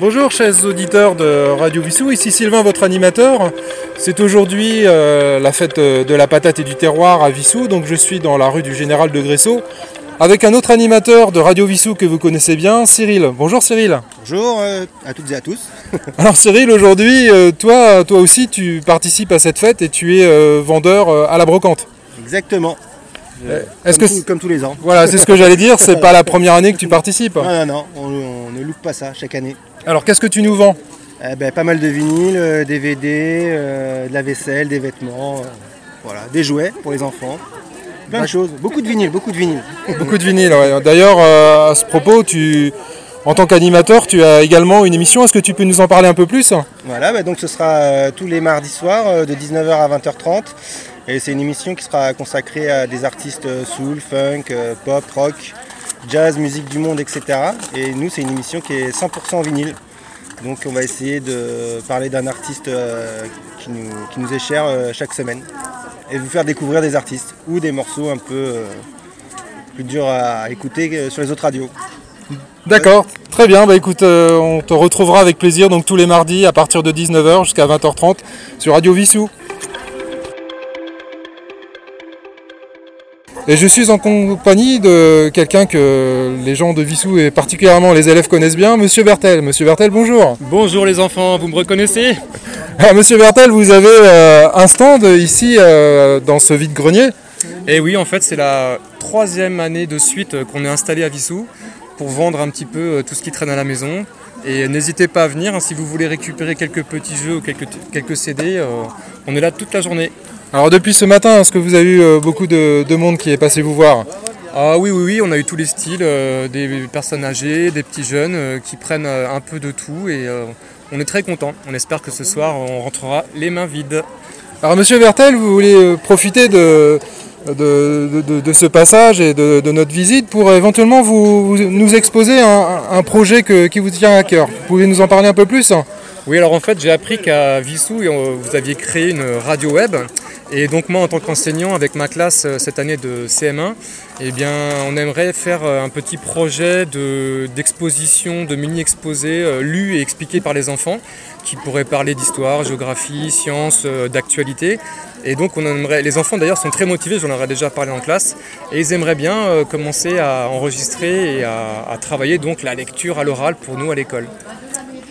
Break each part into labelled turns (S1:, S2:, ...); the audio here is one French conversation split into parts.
S1: Bonjour chers auditeurs de Radio Vissou, ici Sylvain, votre animateur. C'est aujourd'hui euh, la fête de la patate et du terroir à Vissou, donc je suis dans la rue du Général de Gressot avec un autre animateur de Radio Vissou que vous connaissez bien, Cyril. Bonjour Cyril.
S2: Bonjour euh, à toutes et à tous.
S1: Alors Cyril, aujourd'hui, euh, toi, toi aussi, tu participes à cette fête et tu es vendeur à la brocante.
S2: Exactement.
S1: Est-ce
S2: que comme tous les ans.
S1: Voilà, c'est ce que j'allais dire. C'est pas la première année que tu participes.
S2: Non, non, non, on, on ne loupe pas ça chaque année.
S1: Alors qu'est-ce que tu nous vends
S2: eh ben, Pas mal de vinyles, DVD, euh, euh, de la vaisselle, des vêtements, euh, voilà, des jouets pour les enfants. Plein de choses, beaucoup de vinyles, beaucoup de vinyles.
S1: beaucoup de vinyles, ouais. D'ailleurs, à ce propos, tu, en tant qu'animateur, tu as également une émission. Est-ce que tu peux nous en parler un peu plus?
S2: Voilà, bah, donc ce sera tous les mardis soirs de 19h à 20h30. Et c'est une émission qui sera consacrée à des artistes soul, funk, pop, rock, jazz, musique du monde, etc. Et nous, c'est une émission qui est 100% vinyle. Donc on va essayer de parler d'un artiste euh, qui, nous, est cher euh, chaque semaine. Et vous faire découvrir des artistes ou des morceaux un peu euh, plus durs à écouter sur les autres radios.
S1: D'accord, très bien. Bah écoute, on te retrouvera avec plaisir donc tous les mardis à partir de 19h jusqu'à 20h30 sur Radio Vissou. Et je suis en compagnie de quelqu'un que les gens de Vissou et particulièrement les élèves connaissent bien, Monsieur Bertel. Monsieur Bertel, bonjour.
S3: Bonjour les enfants, vous me reconnaissez?
S1: Ah, Monsieur Bertel, vous avez euh, un stand ici euh, dans ce vide-grenier?
S3: Et eh oui, en fait, c'est la troisième année de suite qu'on est installé à Vissou pour vendre un petit peu euh, tout ce qui traîne à la maison. Et n'hésitez pas à venir hein, si vous voulez récupérer quelques petits jeux ou quelques, quelques CD. on est là toute la journée.
S1: Alors depuis ce matin, est-ce que vous avez eu euh, beaucoup de, monde qui est passé vous voir?
S3: Ah oui, oui, oui, on a eu tous les styles, euh, des personnes âgées, des petits jeunes euh, qui prennent un peu de tout et on est très content. On espère que ce soir on rentrera les mains vides.
S1: Alors monsieur Bertel, vous voulez profiter de, de, ce passage et de, notre visite pour éventuellement vous, nous exposer un, projet qui vous tient à cœur? Vous pouvez nous en parler un peu plus?
S3: Oui, alors en fait, j'ai appris qu'à Vissou, vous aviez créé une radio web. Et donc moi, en tant qu'enseignant, avec ma classe euh, cette année de CM1, eh bien, on aimerait faire euh, un petit projet d'exposition, de, mini-exposé euh, lu et expliqué par les enfants, qui pourrait parler d'histoire, géographie, sciences, d'actualité. Et donc on aimerait, les enfants d'ailleurs sont très motivés, j'en aurais déjà parlé en classe, et ils aimeraient bien commencer à enregistrer et à, à travailler donc la lecture à l'oral pour nous à l'école.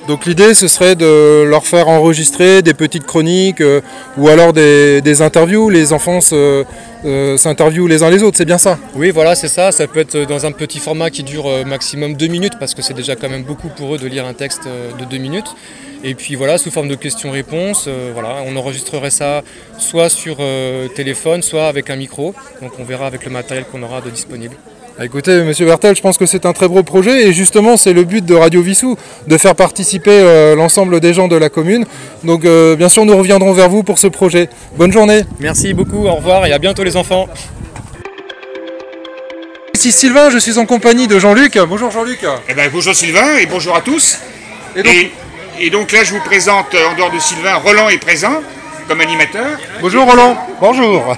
S1: Donc l'idée ce serait de leur faire enregistrer des petites chroniques euh, ou alors des, interviews. Les enfants euh, s'interviewent les uns les autres, c'est bien ça?
S3: Oui voilà c'est ça, ça peut être dans un petit format qui dure euh, maximum deux minutes parce que c'est déjà quand même beaucoup pour eux de lire un texte de deux minutes. Et puis voilà, sous forme de questions-réponses, voilà, on enregistrerait ça soit sur téléphone, soit avec un micro. Donc on verra avec le matériel qu'on aura de disponible.
S1: Ah, écoutez, Monsieur Bertel, je pense que c'est un très beau projet et justement c'est le but de Radio Vissou, de faire participer euh, l'ensemble des gens de la commune. Donc euh, bien sûr nous reviendrons vers vous pour ce projet. Bonne journée.
S3: Merci beaucoup, au revoir et à bientôt les enfants.
S1: Ici Sylvain, je suis en compagnie de Jean-Luc. Bonjour Jean-Luc.
S4: Eh ben, bonjour Sylvain et bonjour à tous. Et donc... là je vous présente, en dehors de Sylvain, Roland est présent comme animateur.
S1: Bonjour Roland. Bonjour.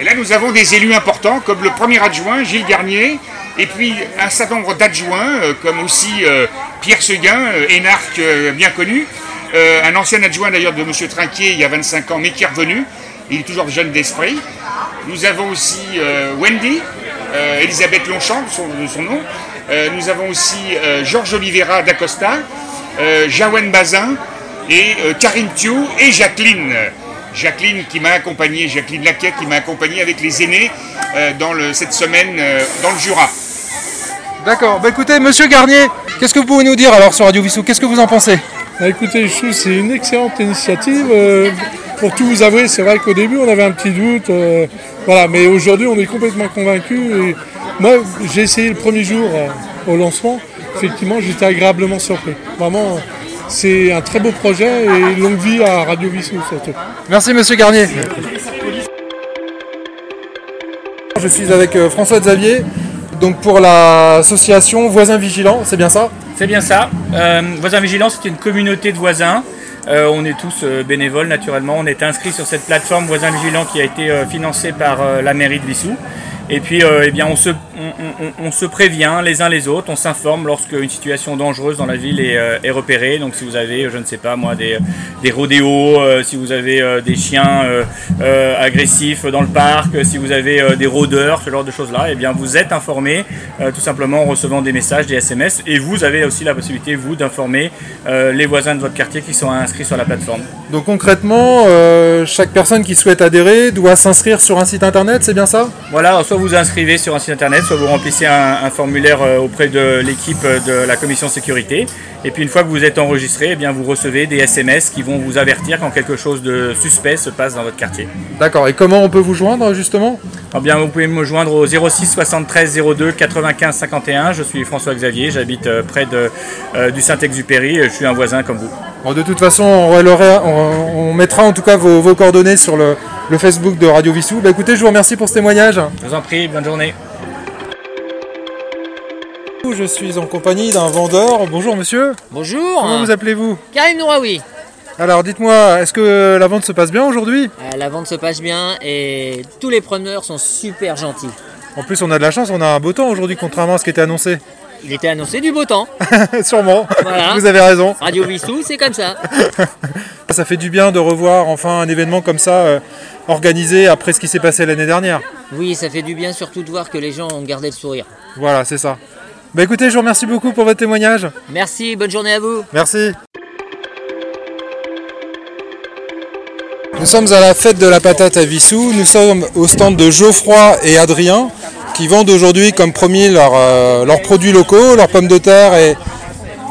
S4: Et là, nous avons des élus importants, comme le premier adjoint, Gilles Garnier, et puis un certain nombre d'adjoints, euh, comme aussi euh, Pierre Seguin, euh, énarque bien connu, un ancien adjoint d'ailleurs de M. Trinquier il y a 25 ans, mais qui est revenu. Il est toujours jeune d'esprit. Nous avons aussi Wendy, Elisabeth Longchamp, de son, nom. nous avons aussi Georges Oliveira d'Acosta, Jawen Bazin, et Karine Thiou et Jacqueline. Jacqueline qui m'a accompagné, Jacqueline Laquet qui m'a accompagné avec les aînés euh, dans cette semaine euh, dans le Jura.
S1: D'accord. Bah écoutez, monsieur Garnier, qu'est-ce que vous pouvez nous dire alors sur Radio Vissou? Qu'est-ce que vous en pensez?
S5: Bah, Écoutez, je trouve que c'est une excellente initiative. Euh, pour tout vous avouer, c'est vrai qu'au début, on avait un petit doute. voilà, mais aujourd'hui, on est complètement convaincus. moi, j'ai essayé le premier jour au lancement. Effectivement, j'étais agréablement surpris. Vraiment, c'est un très beau projet et longue vie à Radio Vissou surtout.
S1: Merci Monsieur Garnier. Je suis avec euh, François Xavier, donc pour l'association Voisins Vigilants, c'est bien ça?
S6: C'est bien ça. Euh, voisins Vigilants, c'est une communauté de voisins. Euh, on est tous bénévoles naturellement. On est inscrits sur cette plateforme Voisins Vigilants qui a été financée par la mairie de Vissou. Et puis, euh, eh bien, on se, on, on- on se prévient les uns les autres, on s'informe lorsque une situation dangereuse dans la ville est, euh, est repérée. Donc, si vous avez, je ne sais pas moi, des, des rodéos, euh, si vous avez euh, des chiens euh, euh, agressifs dans le parc, euh, si vous avez euh, des rôdeurs, ce genre de choses-là, eh bien, vous êtes informés euh, tout simplement en recevant des messages, des SMS. Et vous avez aussi la possibilité, vous, d'informer euh, les voisins de votre quartier qui sont inscrits sur la plateforme.
S1: Donc concrètement, euh, chaque personne qui souhaite adhérer doit s'inscrire sur un site internet, c'est bien ça?
S6: Voilà, soit vous inscrivez sur un site internet, soit vous remplissez un, un formulaire euh, auprès de l'équipe euh, de la commission sécurité. Et puis une fois que vous êtes enregistré, eh bien vous recevez des SMS qui vont vous avertir quand quelque chose de suspect se passe dans votre quartier.
S1: D'accord, et comment on peut vous joindre justement?
S6: Eh bien, vous pouvez me joindre au 06 73 02 95 51. Je suis François Xavier, j'habite euh, près de, euh, du Saint-Exupéry. Je suis un voisin comme vous.
S1: Bon, De toute façon, on, relaiera- on- on mettra en tout cas vos, vos coordonnées sur le, le Facebook de Radio Vissou. Bah, écoutez, je vous remercie pour ce témoignage.
S6: Je vous en prie, bonne journée.
S1: Je suis en compagnie d'un vendeur. Bonjour monsieur,
S7: Bonjour,
S1: comment vous appelez-vous
S7: Karim Nouraoui.
S1: Alors dites-moi, est-ce que la vente se passe bien aujourd'hui?
S7: Euh, la vente se passe bien et tous les preneurs sont super gentils.
S1: En plus, on a de la chance, on a un beau temps aujourd'hui, contrairement à ce qui était annoncé.
S7: Il était annoncé du beau temps.
S1: Sûrement,
S7: Voilà.
S1: vous avez raison.
S7: Radio Vissou, c'est comme ça.
S1: Ça fait du bien de revoir enfin un événement comme ça euh, organisé après ce qui s'est passé l'année dernière.
S7: Oui, ça fait du bien surtout de voir que les gens ont gardé le sourire.
S1: Voilà, c'est ça. Bah écoutez, je vous remercie beaucoup pour votre témoignage.
S7: Merci, bonne journée à vous.
S1: Merci. Nous sommes à la fête de la patate à Vissou. Nous sommes au stand de Geoffroy et Adrien qui vendent aujourd'hui comme promis leurs euh, leurs produits locaux, leurs pommes de terre et,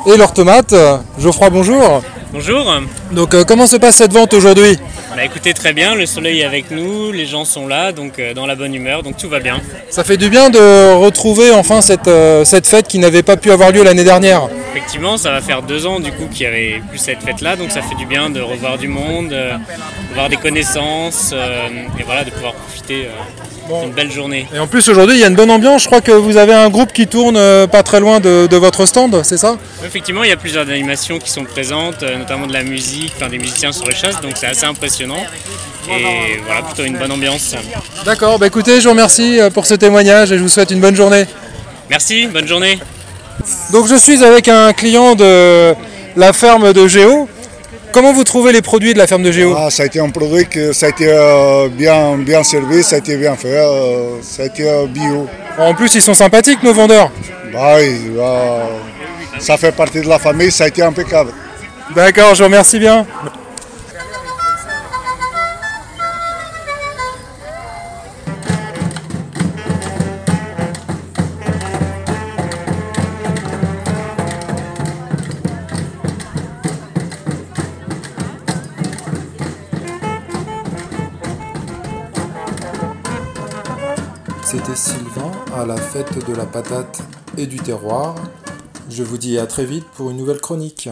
S1: et leurs tomates. Geoffroy, bonjour.
S8: Bonjour.
S1: Donc euh, comment se passe cette vente aujourd'hui
S8: Bah écoutez très bien, le soleil est avec nous, les gens sont là, donc euh, dans la bonne humeur, donc tout va bien.
S1: Ça fait du bien de retrouver enfin cette, euh, cette fête qui n'avait pas pu avoir lieu l'année dernière.
S8: Effectivement, ça va faire deux ans du coup qu'il n'y avait plus cette fête-là, donc ça fait du bien de revoir du monde, de voir des connaissances, et voilà, de pouvoir profiter euh, d'une belle journée.
S1: Et en plus aujourd'hui il y a une bonne ambiance. Je crois que vous avez un groupe qui tourne euh, pas très loin de, de votre stand, c'est ça?
S8: Effectivement, il y a plusieurs animations qui sont présentes, euh, notamment de la musique, enfin des musiciens sur les chasses, donc c'est assez impressionnant. Et voilà, plutôt une bonne ambiance.
S1: D'accord, bah écoutez, je vous remercie euh, pour ce témoignage et je vous souhaite une bonne journée.
S8: Merci, bonne journée.
S1: Donc je suis avec un client de la ferme de Géo. Comment vous trouvez les produits de la ferme de Géo?
S9: Ah, ça a été un produit que ça a été euh, bien, bien servi, ça a été bien fait, euh, ça a été euh, bio.
S1: En plus ils sont sympathiques nos vendeurs.
S9: Bah oui, bah, ça fait partie de la famille, ça a été impeccable.
S1: D'accord, je vous remercie bien. C'était Sylvain à la fête de la patate et du terroir. Je vous dis à très vite pour une nouvelle chronique.